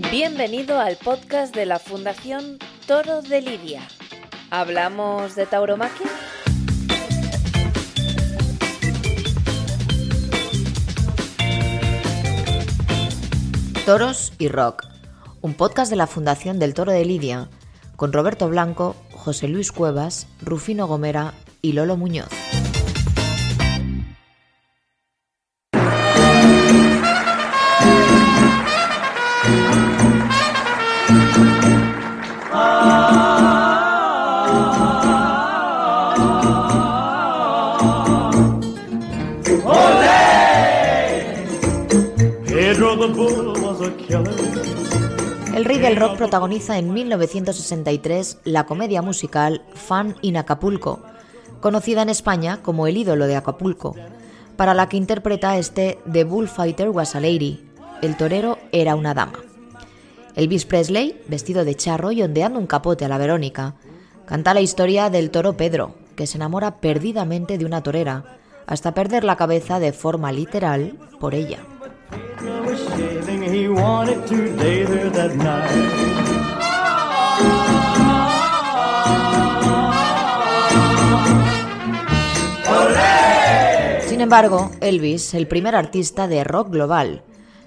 Bienvenido al podcast de la Fundación Toro de Lidia. ¿Hablamos de tauromaquia? Toros y Rock, un podcast de la Fundación del Toro de Lidia, con Roberto Blanco, José Luis Cuevas, Rufino Gomera y Lolo Muñoz. Protagoniza en 1963 la comedia musical Fan in Acapulco, conocida en España como El ídolo de Acapulco, para la que interpreta este The Bullfighter was a lady, el torero era una dama. Elvis Presley, vestido de charro y ondeando un capote a la Verónica, canta la historia del toro Pedro, que se enamora perdidamente de una torera, hasta perder la cabeza de forma literal por ella. Sin embargo, Elvis, el primer artista de rock global,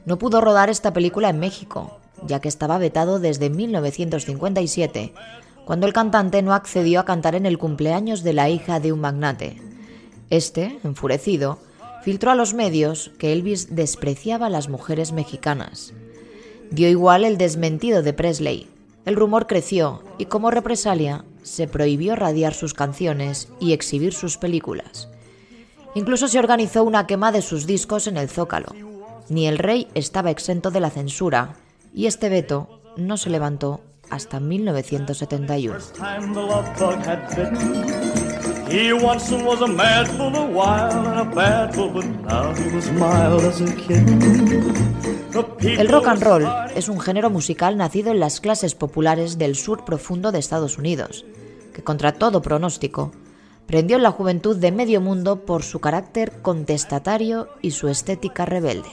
no pudo rodar esta película en México, ya que estaba vetado desde 1957, cuando el cantante no accedió a cantar en el cumpleaños de la hija de un magnate. Este, enfurecido, filtró a los medios que Elvis despreciaba a las mujeres mexicanas. Dio igual el desmentido de Presley. El rumor creció y como represalia se prohibió radiar sus canciones y exhibir sus películas. Incluso se organizó una quema de sus discos en el Zócalo. Ni el rey estaba exento de la censura y este veto no se levantó hasta 1971. El rock and roll es un género musical nacido en las clases populares del sur profundo de Estados Unidos, que contra todo pronóstico prendió en la juventud de medio mundo por su carácter contestatario y su estética rebelde.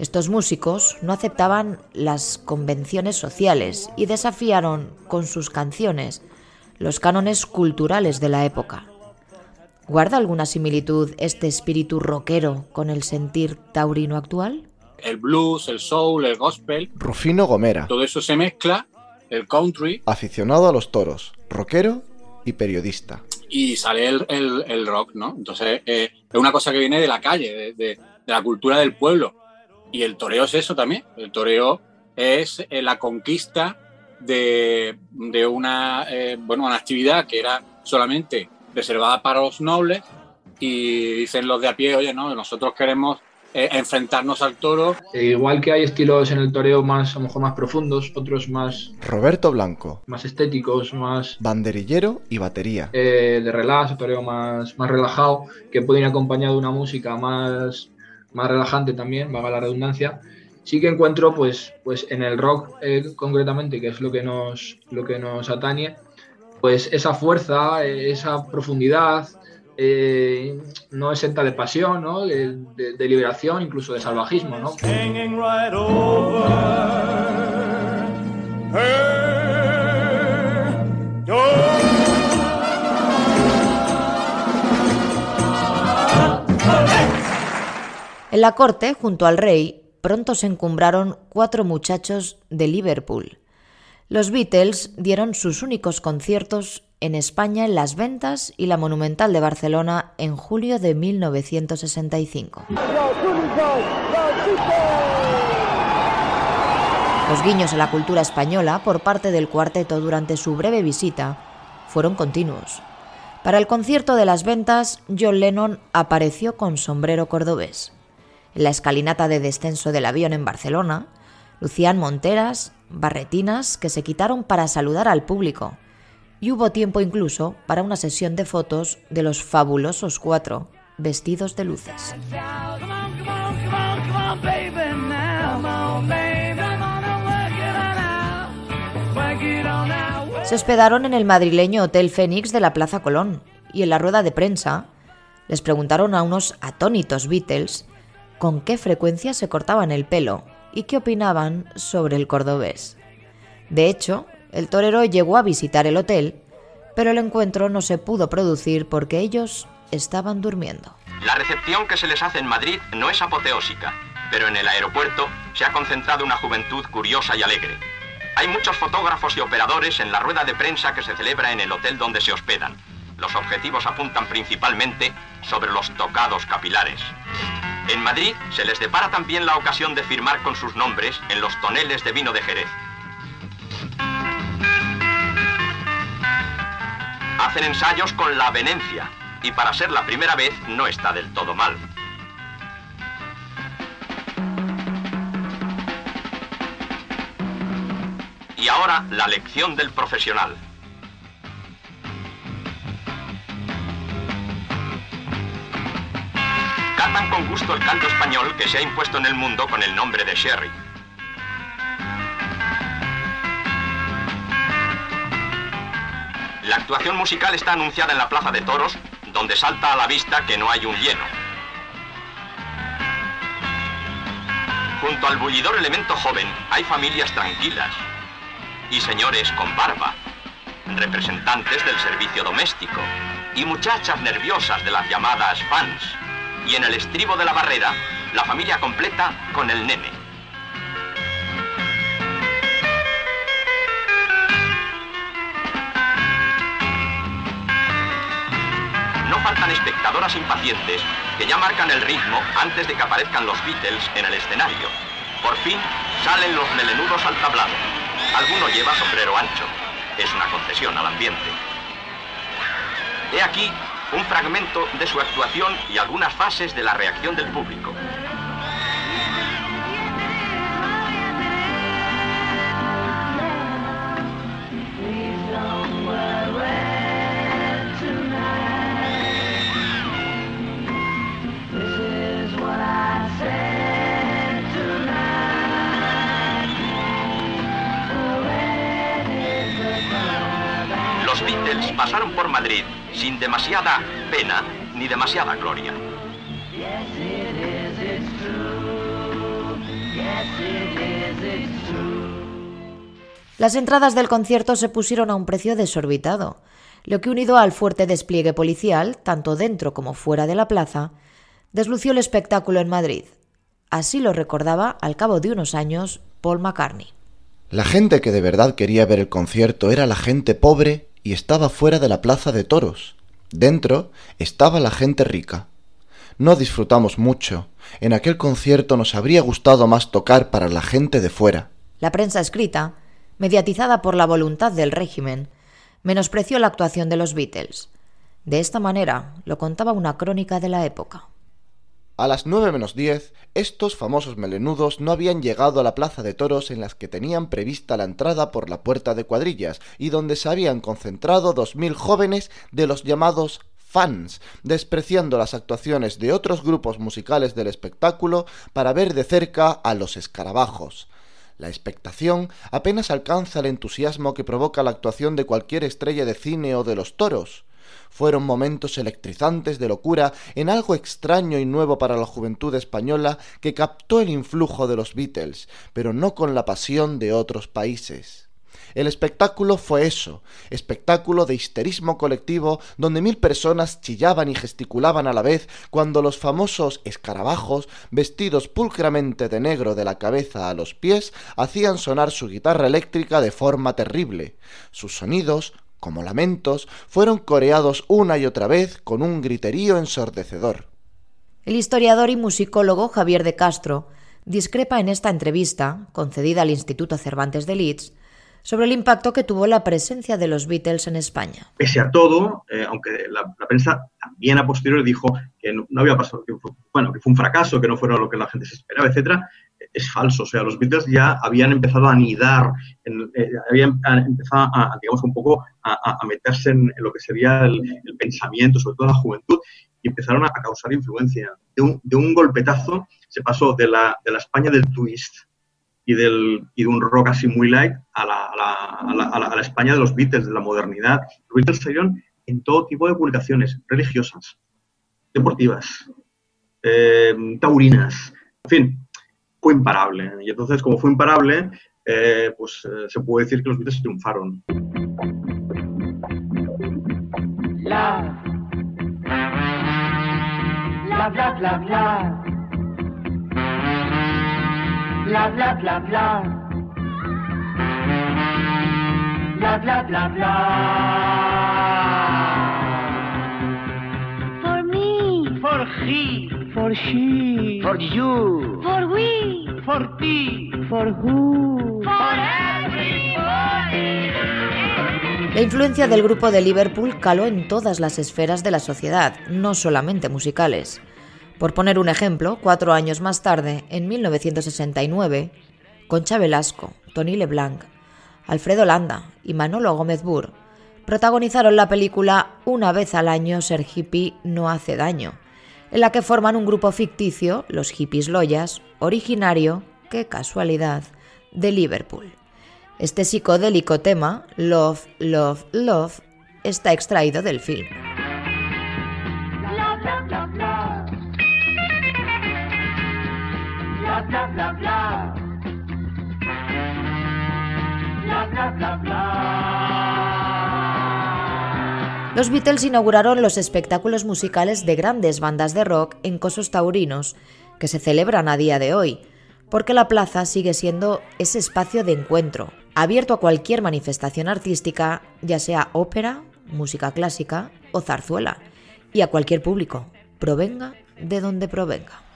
Estos músicos no aceptaban las convenciones sociales y desafiaron con sus canciones los cánones culturales de la época. ¿Guarda alguna similitud este espíritu rockero con el sentir taurino actual? El blues, el soul, el gospel. Rufino Gomera. Todo eso se mezcla, el country. Aficionado a los toros, rockero y periodista. Y sale el, rock, ¿no? Entonces eh, es una cosa que viene de la calle, de, la cultura del pueblo. Y el toreo es eso también. El toreo es eh, la conquista de, una, eh, bueno, una actividad que era solamente reservada para los nobles y dicen los de a pie, oye, no, nosotros queremos eh, enfrentarnos al toro. E igual que hay estilos en el toreo más, a lo mejor más profundos, otros más... Roberto Blanco. Más estéticos, más... Banderillero y batería. Eh, de relax, toreo más, más relajado, que pueden ir acompañado de una música más, más relajante también, vaga la redundancia sí que encuentro pues, pues en el rock eh, concretamente, que es lo que nos, lo que nos atañe, pues esa fuerza, eh, esa profundidad, eh, no exenta de pasión, ¿no? de, de, liberación, incluso de salvajismo. ¿no? En la corte, junto al rey, pronto se encumbraron cuatro muchachos de Liverpool. Los Beatles dieron sus únicos conciertos en España en Las Ventas y la Monumental de Barcelona en julio de 1965. Los guiños a la cultura española por parte del cuarteto durante su breve visita fueron continuos. Para el concierto de las ventas, John Lennon apareció con sombrero cordobés. En la escalinata de descenso del avión en Barcelona, lucían monteras, barretinas que se quitaron para saludar al público, y hubo tiempo incluso para una sesión de fotos de los fabulosos cuatro, vestidos de luces. Se hospedaron en el madrileño Hotel Fénix de la Plaza Colón y en la rueda de prensa les preguntaron a unos atónitos Beatles con qué frecuencia se cortaban el pelo y qué opinaban sobre el cordobés. De hecho, el torero llegó a visitar el hotel, pero el encuentro no se pudo producir porque ellos estaban durmiendo. La recepción que se les hace en Madrid no es apoteósica, pero en el aeropuerto se ha concentrado una juventud curiosa y alegre. Hay muchos fotógrafos y operadores en la rueda de prensa que se celebra en el hotel donde se hospedan. Los objetivos apuntan principalmente sobre los tocados capilares. En Madrid se les depara también la ocasión de firmar con sus nombres en los toneles de vino de Jerez. Hacen ensayos con la venencia y para ser la primera vez no está del todo mal. Y ahora la lección del profesional. Catan con gusto el canto español que se ha impuesto en el mundo con el nombre de Sherry. La actuación musical está anunciada en la Plaza de Toros, donde salta a la vista que no hay un lleno. Junto al bullidor elemento joven hay familias tranquilas y señores con barba, representantes del servicio doméstico y muchachas nerviosas de las llamadas fans. Y en el estribo de la barrera, la familia completa con el nene. No faltan espectadoras impacientes que ya marcan el ritmo antes de que aparezcan los Beatles en el escenario. Por fin salen los melenudos al tablado. Alguno lleva sombrero ancho. Es una concesión al ambiente. He aquí un fragmento de su actuación y algunas fases de la reacción del público. Beatles pasaron por Madrid sin demasiada pena ni demasiada gloria. Las entradas del concierto se pusieron a un precio desorbitado, lo que unido al fuerte despliegue policial, tanto dentro como fuera de la plaza, deslució el espectáculo en Madrid. Así lo recordaba al cabo de unos años Paul McCartney. La gente que de verdad quería ver el concierto era la gente pobre y estaba fuera de la plaza de toros. Dentro estaba la gente rica. No disfrutamos mucho. En aquel concierto nos habría gustado más tocar para la gente de fuera. La prensa escrita, mediatizada por la voluntad del régimen, menospreció la actuación de los Beatles. De esta manera lo contaba una crónica de la época. A las nueve menos diez, estos famosos melenudos no habían llegado a la plaza de toros en las que tenían prevista la entrada por la puerta de cuadrillas y donde se habían concentrado dos mil jóvenes de los llamados fans, despreciando las actuaciones de otros grupos musicales del espectáculo para ver de cerca a los escarabajos. La expectación apenas alcanza el entusiasmo que provoca la actuación de cualquier estrella de cine o de los toros. Fueron momentos electrizantes de locura en algo extraño y nuevo para la juventud española que captó el influjo de los Beatles, pero no con la pasión de otros países. El espectáculo fue eso, espectáculo de histerismo colectivo donde mil personas chillaban y gesticulaban a la vez cuando los famosos escarabajos, vestidos pulcramente de negro de la cabeza a los pies, hacían sonar su guitarra eléctrica de forma terrible. Sus sonidos, como lamentos, fueron coreados una y otra vez con un griterío ensordecedor. El historiador y musicólogo Javier de Castro discrepa en esta entrevista, concedida al Instituto Cervantes de Leeds, sobre el impacto que tuvo la presencia de los Beatles en España. Pese a todo, eh, aunque la, la, prensa también a posteriori dijo que no, no, había pasado, que fue, bueno, que fue un fracaso, que no fuera lo que la gente se esperaba, etcétera, es falso. O sea, los Beatles ya habían empezado a anidar, en, eh, habían empezado a, digamos, un poco a, a meterse en, en, lo que sería el, el, pensamiento, sobre todo la juventud, y empezaron a, causar influencia. De un, de un golpetazo se pasó de la, de la España del twist y, del, y de un rock así muy light a la, a, la, a, la, España de los Beatles, de la modernidad. Los Beatles salieron en todo tipo de publicaciones religiosas, deportivas, eh, taurinas, en fin. fue imparable. Y entonces, como fue imparable, eh, pues eh, se puede decir que los Beatles triunfaron. La. La, bla, bla, bla. Bla, bla, bla, bla. Bla, bla, bla, bla. For me. For he. For she. For you. For we. For thee. For who. For everybody. La influencia del grupo de Liverpool caló en todas las esferas de la sociedad, no solamente musicales. Por poner un ejemplo, cuatro años más tarde, en 1969, Concha Velasco, Tony LeBlanc, Alfredo Landa y Manolo Gómez Burr protagonizaron la película Una vez al año ser hippie no hace daño, en la que forman un grupo ficticio, los hippies loyas, originario, qué casualidad, de Liverpool. Este psicodélico tema, Love, Love, Love, está extraído del film. Los Beatles inauguraron los espectáculos musicales de grandes bandas de rock en Cosos Taurinos, que se celebran a día de hoy, porque la plaza sigue siendo ese espacio de encuentro, abierto a cualquier manifestación artística, ya sea ópera, música clásica o zarzuela, y a cualquier público, provenga de donde provenga.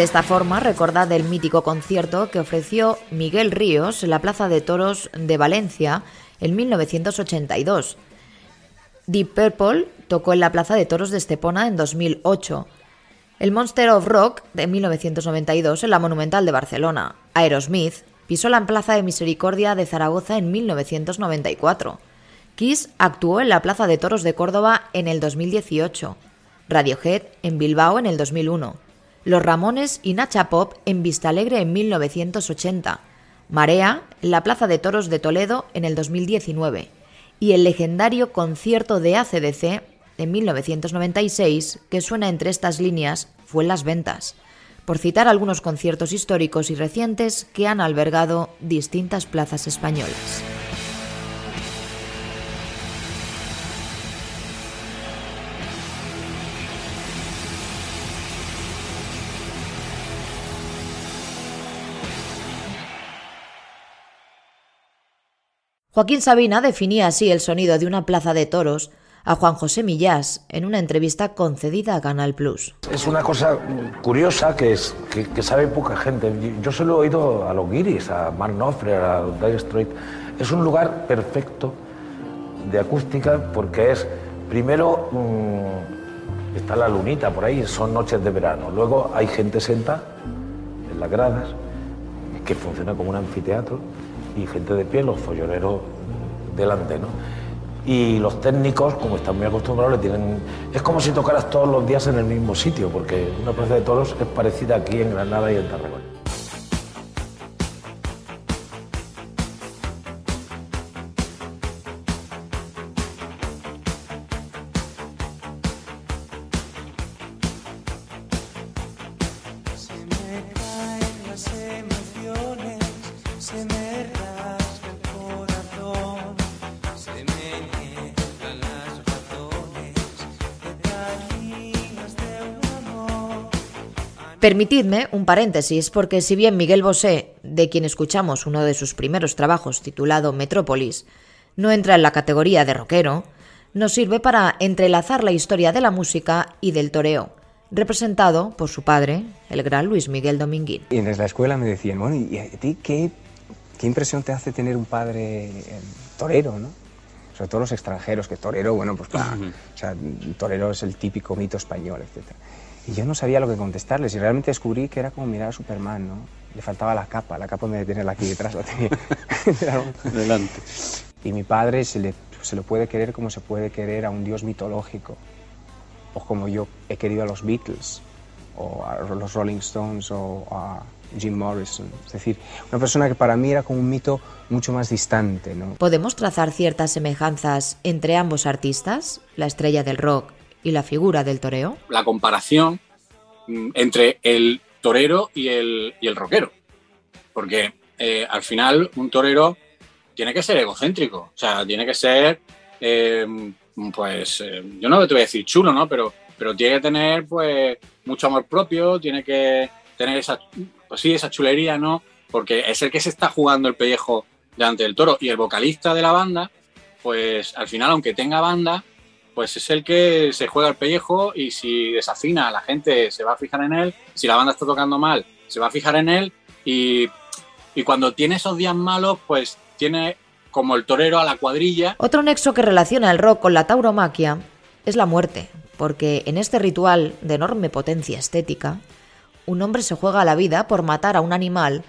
De esta forma, recordad el mítico concierto que ofreció Miguel Ríos en la Plaza de Toros de Valencia en 1982. Deep Purple tocó en la Plaza de Toros de Estepona en 2008. El Monster of Rock de 1992 en la Monumental de Barcelona. Aerosmith pisó la Plaza de Misericordia de Zaragoza en 1994. Kiss actuó en la Plaza de Toros de Córdoba en el 2018. Radiohead en Bilbao en el 2001. Los Ramones y Nacha Pop en Vistalegre en 1980, Marea en la Plaza de Toros de Toledo en el 2019 y el legendario concierto de ACDC en 1996 que suena entre estas líneas fue Las Ventas, por citar algunos conciertos históricos y recientes que han albergado distintas plazas españolas. Joaquín Sabina definía así el sonido de una plaza de toros a Juan José Millás en una entrevista concedida a Canal Plus. Es una cosa curiosa que, sabe poca gente. Yo solo he oído a los guiris, a Mark Knopfler, a Dire Straits. Es un lugar perfecto de acústica porque es, primero, mm, está la lunita por ahí, son noches de verano. Luego hay gente sentada en las gradas, que funciona como un anfiteatro y gente de pie, los folloneros delante, ¿no? Y los técnicos, como están muy acostumbrados, le tienen... Es como si tocaras todos los días en el mismo sitio, porque una plaza de toros es parecida aquí en Granada y en Tarragona. Permitidme un paréntesis, porque si bien Miguel Bosé, de quien escuchamos uno de sus primeros trabajos titulado Metrópolis, no entra en la categoría de rockero, nos sirve para entrelazar la historia de la música y del toreo, representado por su padre, el gran Luis Miguel Dominguín. Y desde la escuela me decían, bueno, ¿y a ti qué, qué impresión te hace tener un padre eh, torero, no? Sobre todo los extranjeros, que torero, bueno, pues claro, o sea, torero es el típico mito español, etcétera. Y yo no sabía lo que contestarles y realmente descubrí que era como mirar a Superman, ¿no? Le faltaba la capa, la capa donde tenerla aquí detrás la tenía. Delante. Y mi padre se, le, se lo puede querer como se puede querer a un dios mitológico, o como yo he querido a los Beatles, o a los Rolling Stones, o a Jim Morrison. Es decir, una persona que para mí era como un mito mucho más distante. ¿no? ¿Podemos trazar ciertas semejanzas entre ambos artistas, la estrella del rock y la figura del toreo? La comparación mm, entre el torero y el, y el rockero. Porque eh, al final un torero tiene que ser egocéntrico, o sea, tiene que ser, eh, pues, eh, yo no te voy a decir chulo, ¿no? Pero, pero tiene que tener, pues, mucho amor propio, tiene que tener esa, pues sí, esa chulería, ¿no? Porque es el que se está jugando el pellejo delante del toro. Y el vocalista de la banda, pues al final, aunque tenga banda, pues es el que se juega el pellejo y si desafina, la gente se va a fijar en él. Si la banda está tocando mal, se va a fijar en él. Y, y cuando tiene esos días malos, pues tiene como el torero a la cuadrilla. Otro nexo que relaciona el rock con la tauromaquia es la muerte, porque en este ritual de enorme potencia estética, un hombre se juega la vida por matar a un animal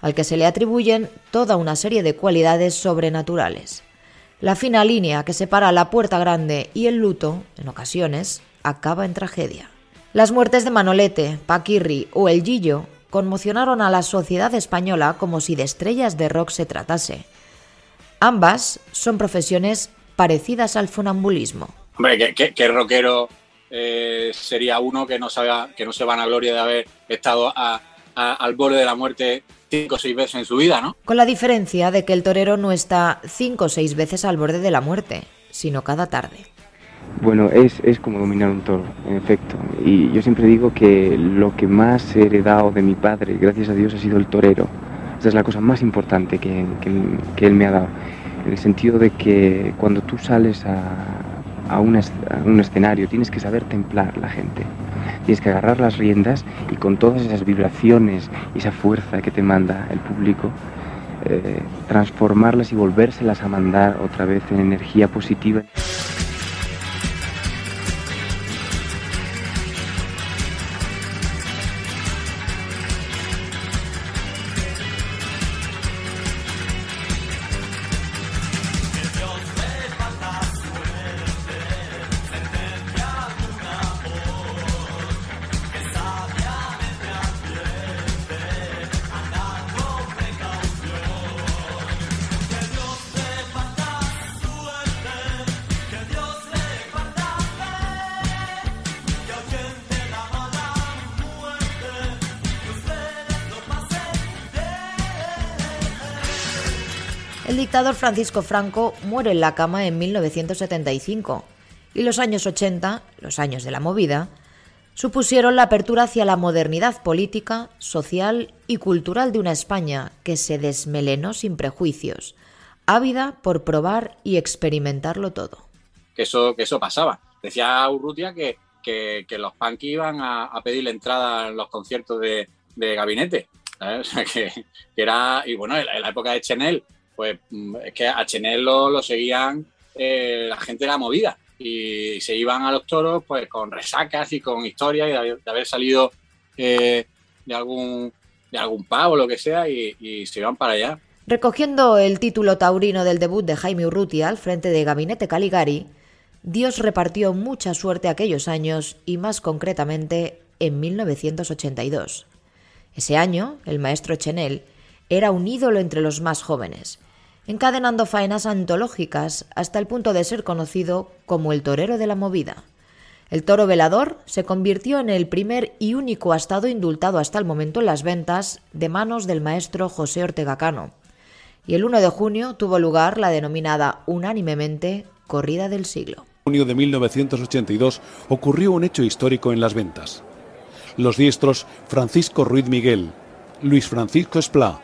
al que se le atribuyen toda una serie de cualidades sobrenaturales. La fina línea que separa la puerta grande y el luto, en ocasiones, acaba en tragedia. Las muertes de Manolete, Paquirri o El Gillo conmocionaron a la sociedad española como si de estrellas de rock se tratase. Ambas son profesiones parecidas al funambulismo. Hombre, ¿qué, rockero eh, sería uno que no, sabe, que no se van a gloria de haber estado al borde de la muerte cinco o seis veces en su vida, ¿no? Con la diferencia de que el torero no está cinco o seis veces al borde de la muerte, sino cada tarde. Bueno, es, es como dominar un toro, en efecto. Y yo siempre digo que lo que más he heredado de mi padre, gracias a Dios, ha sido el torero. Esa es la cosa más importante que, que, que él me ha dado. En el sentido de que cuando tú sales a, a un, escenario, tienes que saber templar la gente, tienes que agarrar las riendas y con todas esas vibraciones y esa fuerza que te manda el público, eh, transformarlas y volvérselas a mandar otra vez en energía positiva. Dictador Francisco Franco muere en la cama en 1975 y los años 80, los años de la movida, supusieron la apertura hacia la modernidad política, social y cultural de una España que se desmelenó sin prejuicios, ávida por probar y experimentarlo todo. Que eso, que eso pasaba. Decía Urrutia que, que, los punk iban a, pedir la entrada en los conciertos de, gabinete. que, era, y bueno, en la época de Chenel, pues mm, es que a Chenel lo, seguían eh, la gente de la movida y se iban a los toros pues con resacas y con historias de, haber salido eh, de algún de algún pavo lo que sea y, se iban para allá. Recogiendo el título taurino del debut de Jaime Urrutia al frente de Gabinete Caligari, Dios repartió mucha suerte aquellos años y más concretamente en 1982. Ese año, el maestro Chenel era un ídolo entre los más jóvenes encadenando faenas antológicas hasta el punto de ser conocido como el torero de la movida. El toro velador se convirtió en el primer y único astado indultado hasta el momento en las ventas de manos del maestro José Ortega Cano. Y el 1 de junio tuvo lugar la denominada unánimemente Corrida del Siglo. En junio de 1982 ocurrió un hecho histórico en las ventas. Los diestros Francisco Ruiz Miguel, Luis Francisco Esplá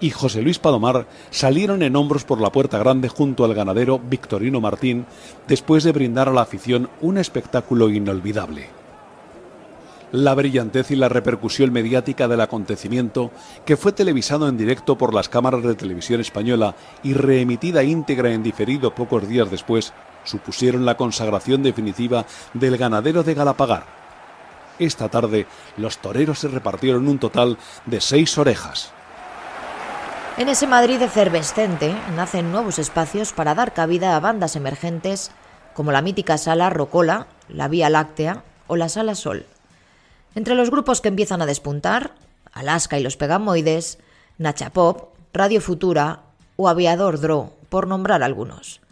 y José Luis Palomar salieron en hombros por la puerta grande junto al ganadero Victorino Martín después de brindar a la afición un espectáculo inolvidable. La brillantez y la repercusión mediática del acontecimiento, que fue televisado en directo por las cámaras de televisión española y reemitida íntegra en diferido pocos días después, supusieron la consagración definitiva del ganadero de Galapagar. Esta tarde los toreros se repartieron un total de seis orejas. En ese Madrid efervescente nacen nuevos espacios para dar cabida a bandas emergentes como la mítica Sala Rocola, la Vía Láctea o la Sala Sol. Entre los grupos que empiezan a despuntar, Alaska y los Pegamoides, Nacha Pop, Radio Futura o Aviador Dro, por nombrar algunos.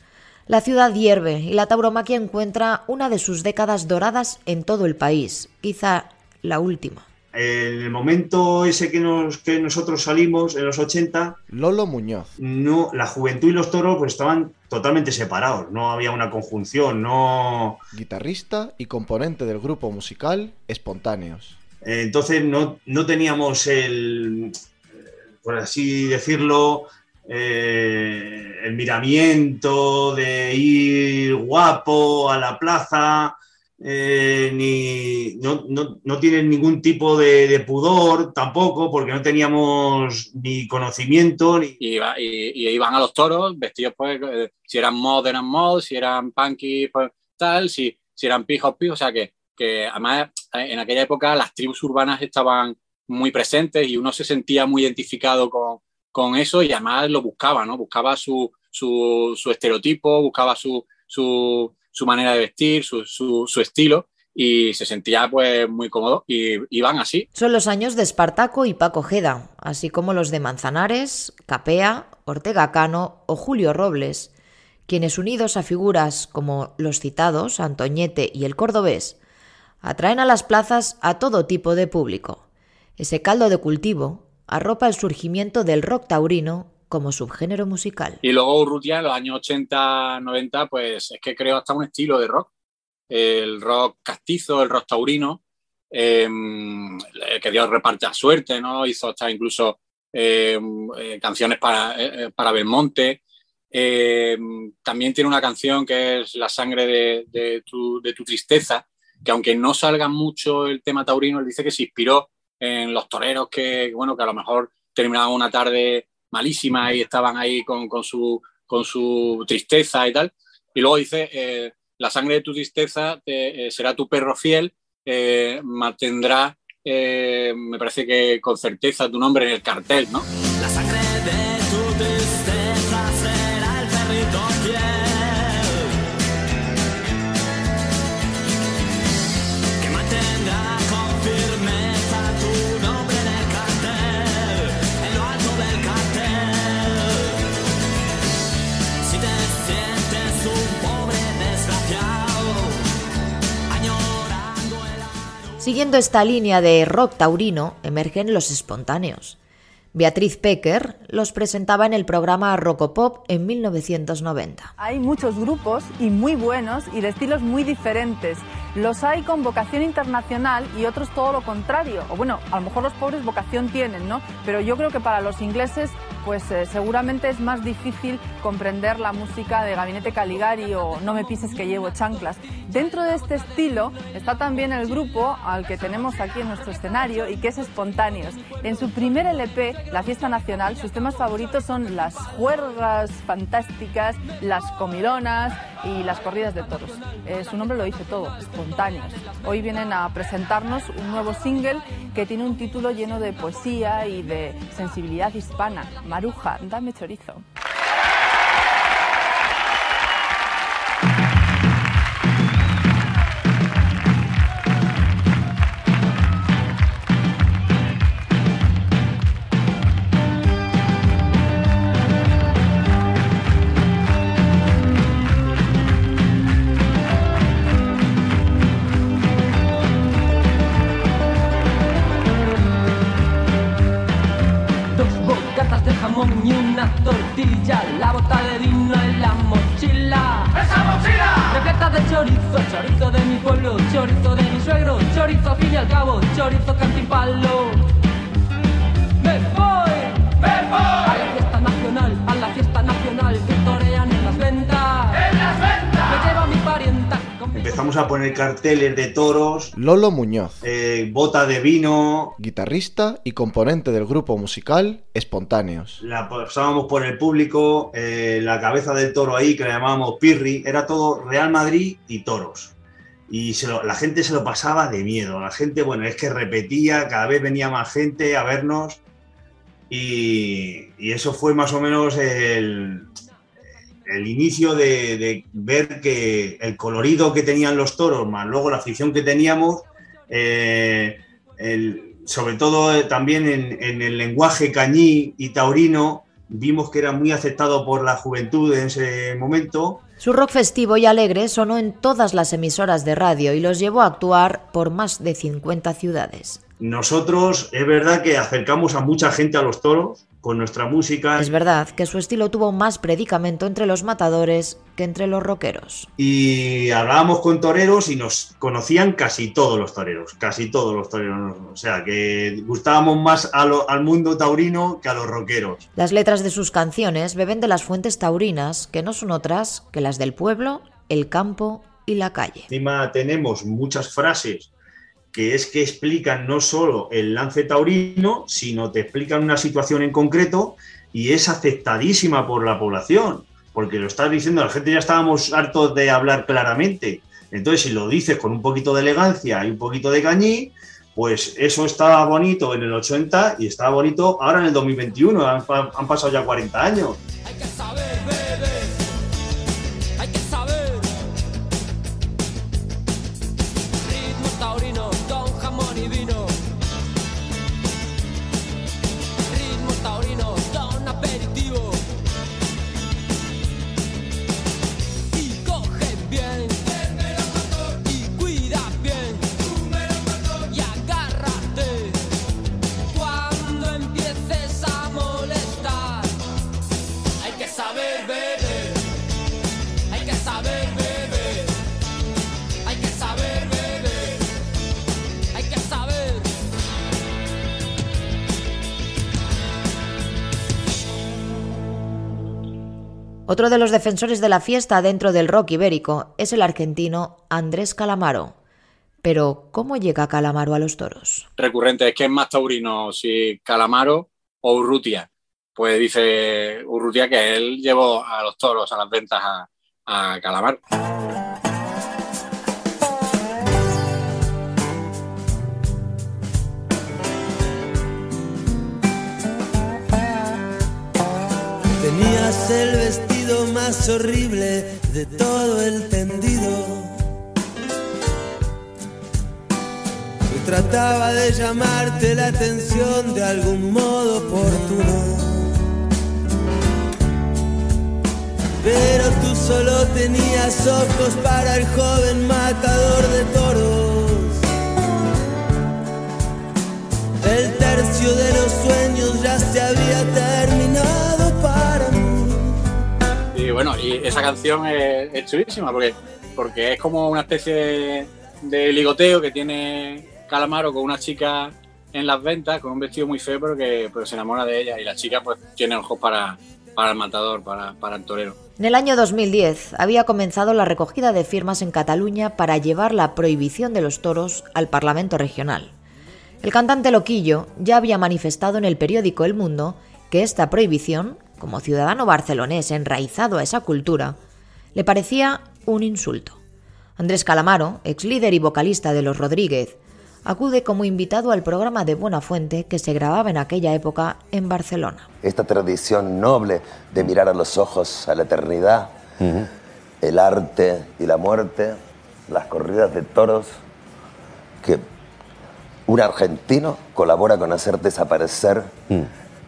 La ciudad hierve y la tauromaquia encuentra una de sus décadas doradas en todo el país, quizá la última. En el momento ese que, nos, que nosotros salimos, en los 80... Lolo Muñoz. No, la juventud y los toros pues estaban totalmente separados, no había una conjunción, no... Guitarrista y componente del grupo musical Espontáneos. Entonces no, no teníamos el, por así decirlo, eh, el miramiento de ir guapo a la plaza, eh, ni, no, no, no, tienen ningún tipo de, pudor tampoco, porque no teníamos ni conocimiento. Ni... Y, iban a los toros vestidos, pues, eh, si eran mod, eran mod, si eran punky, pues tal, si, si eran pijos, pijos, o sea que, que además en aquella época las tribus urbanas estaban muy presentes y uno se sentía muy identificado con, con eso y además lo buscaba, ¿no? Buscaba su, su, su estereotipo, buscaba su, su, su manera de vestir, su, su, estilo y se sentía pues muy cómodo y iban así. Son los años de Espartaco y Paco Jeda, así como los de Manzanares, Capea, Ortega Cano o Julio Robles, quienes unidos a figuras como los citados, Antoñete y el cordobés, atraen a las plazas a todo tipo de público. Ese caldo de cultivo arropa el surgimiento del rock taurino como subgénero musical. Y luego Urrutia en los años 80, 90, pues es que creó hasta un estilo de rock. El rock castizo, el rock taurino, em, que Dios reparte a suerte, ¿no? Hizo hasta incluso em, eh, canciones para, eh, eh, para Belmonte. Em, también tiene una canción que es La sangre de, tu, de, tu, tristeza, que aunque no salga mucho el tema taurino, él dice que se inspiró en los toreros que, bueno, que a lo mejor terminaban una tarde malísima y estaban ahí con, con, su, con su tristeza y tal. Y luego dice, eh, la sangre de tu tristeza eh, será tu perro fiel, eh, mantendrá, me parece que con certeza, tu nombre en el cartel, ¿no? Siguiendo esta línea de rock taurino, emergen los espontáneos. Beatriz Pecker los presentaba en el programa Rockopop en 1990. Hay muchos grupos y muy buenos y de estilos muy diferentes. Los hay con vocación internacional y otros todo lo contrario. O bueno, a lo mejor los pobres vocación tienen, ¿no? Pero yo creo que para los ingleses pues eh, seguramente es más difícil comprender la música de Gabinete Caligari o No me pises que llevo chanclas. Dentro de este estilo está también el grupo al que tenemos aquí en nuestro escenario y que es Espontáneos. En su primer LP, La Fiesta Nacional, sus temas favoritos son las juergas fantásticas, las comilonas y las corridas de toros. Eh, su nombre lo dice todo, Espontáneos. Hoy vienen a presentarnos un nuevo single que tiene un título lleno de poesía y de sensibilidad hispana. Maruja, dame chorizo. chorizo, chorizo de mi pueblo, chorizo de mi suegro, chorizo al fin y al cabo, chorizo cantimpalo. A poner carteles de toros. Lolo Muñoz. Eh, bota de vino. Guitarrista y componente del grupo musical Espontáneos. La pasábamos por el público, eh, la cabeza del toro ahí, que le llamábamos Pirri, era todo Real Madrid y toros. y se lo- la gente se lo pasaba de miedo. La gente, bueno, es que repetía, cada vez venía más gente a vernos y, y eso fue más o menos el, el inicio de, de ver que el colorido que tenían los toros, más luego la afición que teníamos, eh, el- sobre todo eh, también en, en el lenguaje cañí y taurino, vimos que era muy aceptado por la juventud en ese momento. Su rock festivo y alegre sonó en todas las emisoras de radio y los llevó a actuar por más de 50 ciudades. Nosotros es verdad que acercamos a mucha gente a los toros con nuestra música Es verdad que su estilo tuvo más predicamento entre los matadores que entre los rockeros. y hablábamos con toreros y nos conocían casi todos los toreros, casi todos los toreros. O sea, que gustábamos más a lo- al mundo taurino que a los rockeros. Las letras de sus canciones beben de las fuentes taurinas, que no son otras que las del pueblo, el campo y la calle. Encima tenemos muchas frases que es que explican no solo el lance taurino, sino te explican una situación en concreto y es aceptadísima por la población, porque lo estás diciendo, la gente ya estábamos hartos de hablar claramente. Entonces, si lo dices con un poquito de elegancia y un poquito de cañí, pues eso estaba bonito en el 80 y estaba bonito ahora en el 2021, han, han pasado ya 40 años. Hay que saber. Otro de los defensores de la fiesta dentro del rock ibérico es el argentino Andrés Calamaro. Pero, ¿cómo llega Calamaro a los toros? recurrente es que es más taurino si Calamaro o Urrutia. Pues dice Urrutia que él llevó a los toros a las ventas a, a Calamaro. Tenías el vestido más horrible de todo el tendido. Y trataba de llamarte la atención de algún modo oportuno. Pero tú solo tenías ojos para el joven matador de toros. El tercio de los sueños ya se había terminado bueno, y esa canción es, es chulísima porque, porque es como una especie de, ligoteo que tiene Calamaro con una chica en las ventas con un vestido muy feo pero que se enamora de ella y la chica pues tiene ojos para, para el matador, para, para el torero. En el año 2010 había comenzado la recogida de firmas en Cataluña para llevar la prohibición de los toros al Parlamento regional. El cantante Loquillo ya había manifestado en el periódico El Mundo que esta prohibición, como ciudadano barcelonés enraizado a esa cultura, le parecía un insulto. Andrés Calamaro, ex líder y vocalista de Los Rodríguez, acude como invitado al programa de Buena Fuente que se grababa en aquella época en Barcelona. esta tradición noble de mirar a los ojos a la eternidad, el arte y la muerte, las corridas de toros, que un argentino colabora con hacer desaparecer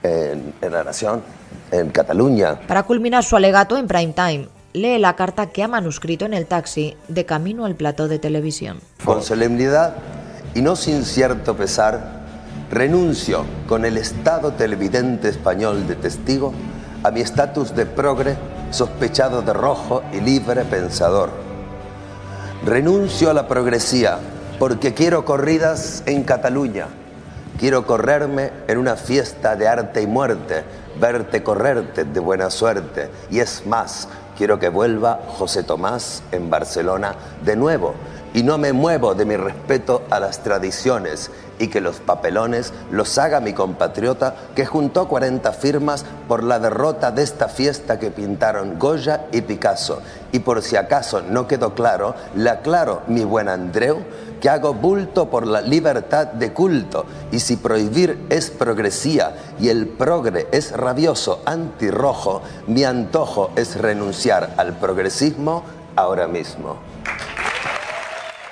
en, en la nación, en Cataluña. Para culminar su alegato en prime time, lee la carta que ha manuscrito en el taxi de camino al plató de televisión. Con solemnidad y no sin cierto pesar, renuncio con el Estado televidente español de testigo a mi estatus de progre sospechado de rojo y libre pensador. Renuncio a la progresía porque quiero corridas en Cataluña. Quiero correrme en una fiesta de arte y muerte, verte correrte de buena suerte. Y es más, quiero que vuelva José Tomás en Barcelona de nuevo y no me muevo de mi respeto a las tradiciones y que los papelones los haga mi compatriota que juntó 40 firmas por la derrota de esta fiesta que pintaron Goya y Picasso. Y por si acaso no quedó claro, le aclaro, mi buen Andreu, que hago bulto por la libertad de culto. Y si prohibir es progresía y el progre es rabioso antirrojo, mi antojo es renunciar al progresismo ahora mismo.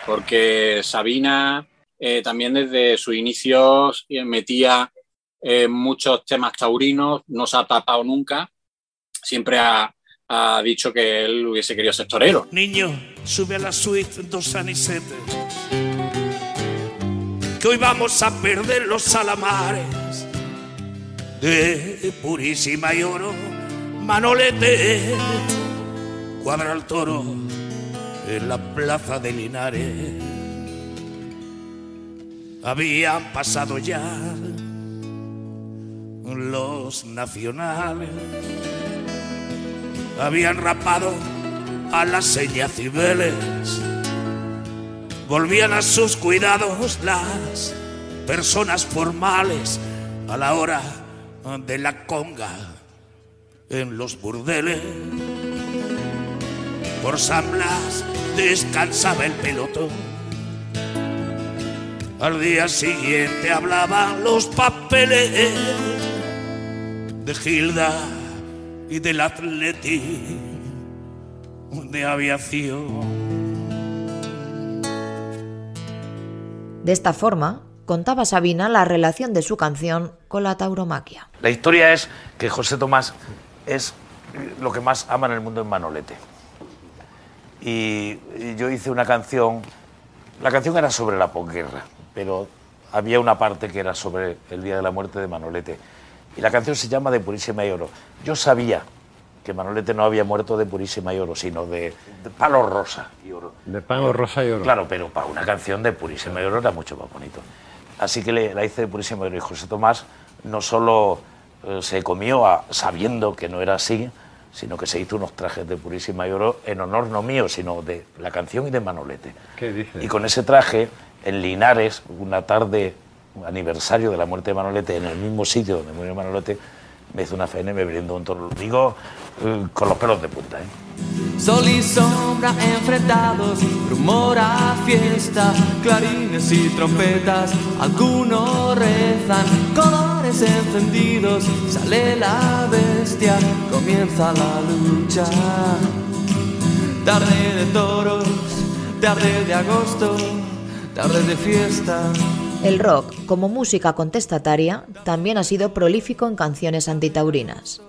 Porque Sabina eh, también desde sus inicios eh, metía eh, muchos temas taurinos, no se ha tapado nunca, siempre ha, dicho que él hubiese querido ser torero. Niño, sube a la suite dos anisetes. Que hoy vamos a perder los salamares de Purísima y Oro. Manolete, cuadra el toro en la plaza de Linares. Habían pasado ya los nacionales habían rapado a las señas Cibeles. Volvían a sus cuidados las personas formales a la hora de la conga en los burdeles. Por San Blas descansaba el pelotón. Al día siguiente hablaban los papeles de Gilda y del atleti de aviación. De esta forma, contaba Sabina la relación de su canción con la tauromaquia. La historia es que José Tomás es lo que más ama en el mundo en Manolete. Y, y yo hice una canción, la canción era sobre la posguerra, pero había una parte que era sobre el día de la muerte de Manolete. Y la canción se llama De Purísima y Oro. Yo sabía que Manolete no había muerto de Purísima y Oro, sino de, de palo rosa y oro. De pan rosa y oro. Claro, pero para una canción de Purísima y Oro era mucho más bonito. Así que le- la hice de Purísima y Oro. Y José Tomás no solo eh, se comió a- sabiendo que no era así, sino que se hizo unos trajes de Purísima y Oro en honor no mío, sino de la canción y de Manolete. ¿Qué dices? Y con ese traje, en Linares, una tarde, un aniversario de la muerte de Manolete, en el mismo sitio donde murió Manolete, me hizo una faena y me brindó un toro. Digo eh, con los pelos de punta. ¿eh? Sol y sombra enfrentados, rumor a fiesta, clarines y trompetas, algunos rezan, encendidos, sale la bestia, comienza la lucha. Tarde de toros, tarde de agosto, tarde de fiesta. El rock, como música contestataria, también ha sido prolífico en canciones antitaurinas.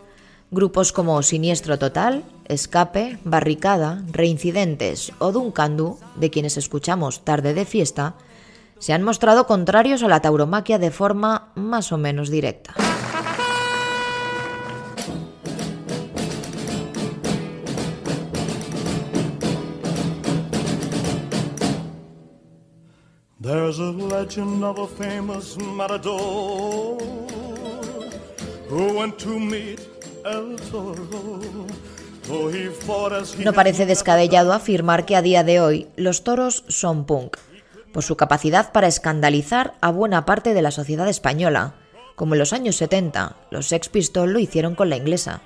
Grupos como Siniestro Total, Escape, Barricada, Reincidentes o Duncandu, de quienes escuchamos Tarde de Fiesta, se han mostrado contrarios a la tauromaquia de forma más o menos directa. There's a legend of a famous matador who went to meet El Toro. Though he fought as he No parece descabellado afirmar que a día de hoy los toros son punk, por su capacidad para escandalizar a buena parte de la sociedad española, como en los años 70 los Sex Pistols lo hicieron con la inglesa.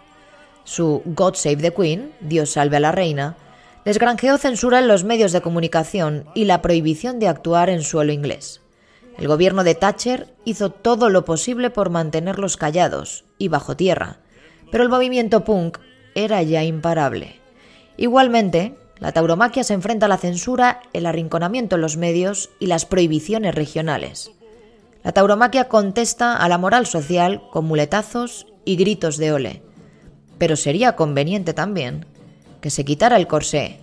Su God Save the Queen, Dios salve a la reina, les granjeó censura en los medios de comunicación y la prohibición de actuar en suelo inglés. El gobierno de Thatcher hizo todo lo posible por mantenerlos callados y bajo tierra, pero el movimiento punk era ya imparable. Igualmente, la tauromaquia se enfrenta a la censura, el arrinconamiento en los medios y las prohibiciones regionales. La tauromaquia contesta a la moral social con muletazos y gritos de ole. Pero sería conveniente también que se quitara el corsé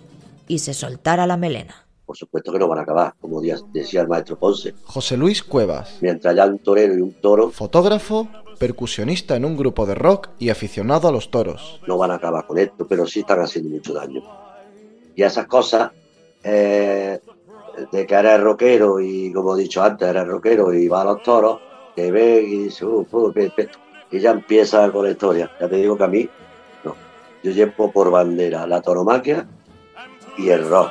y se soltara la melena. Por supuesto que no van a acabar, como decía el maestro Ponce. José Luis Cuevas, Mientras haya un torero y un toro, fotógrafo, percusionista en un grupo de rock y aficionado a los toros. no van a acabar con esto, pero sí están haciendo mucho daño. Y esas cosas eh, de que eres rockero y, como he dicho antes, eres rockero y va a los toros, te ve y dice, "Uh, uh, qué pesto". y ya empieza con la historia. Ya te digo que a mí, no. Yo llevo por bandera la toromaquia y el rock.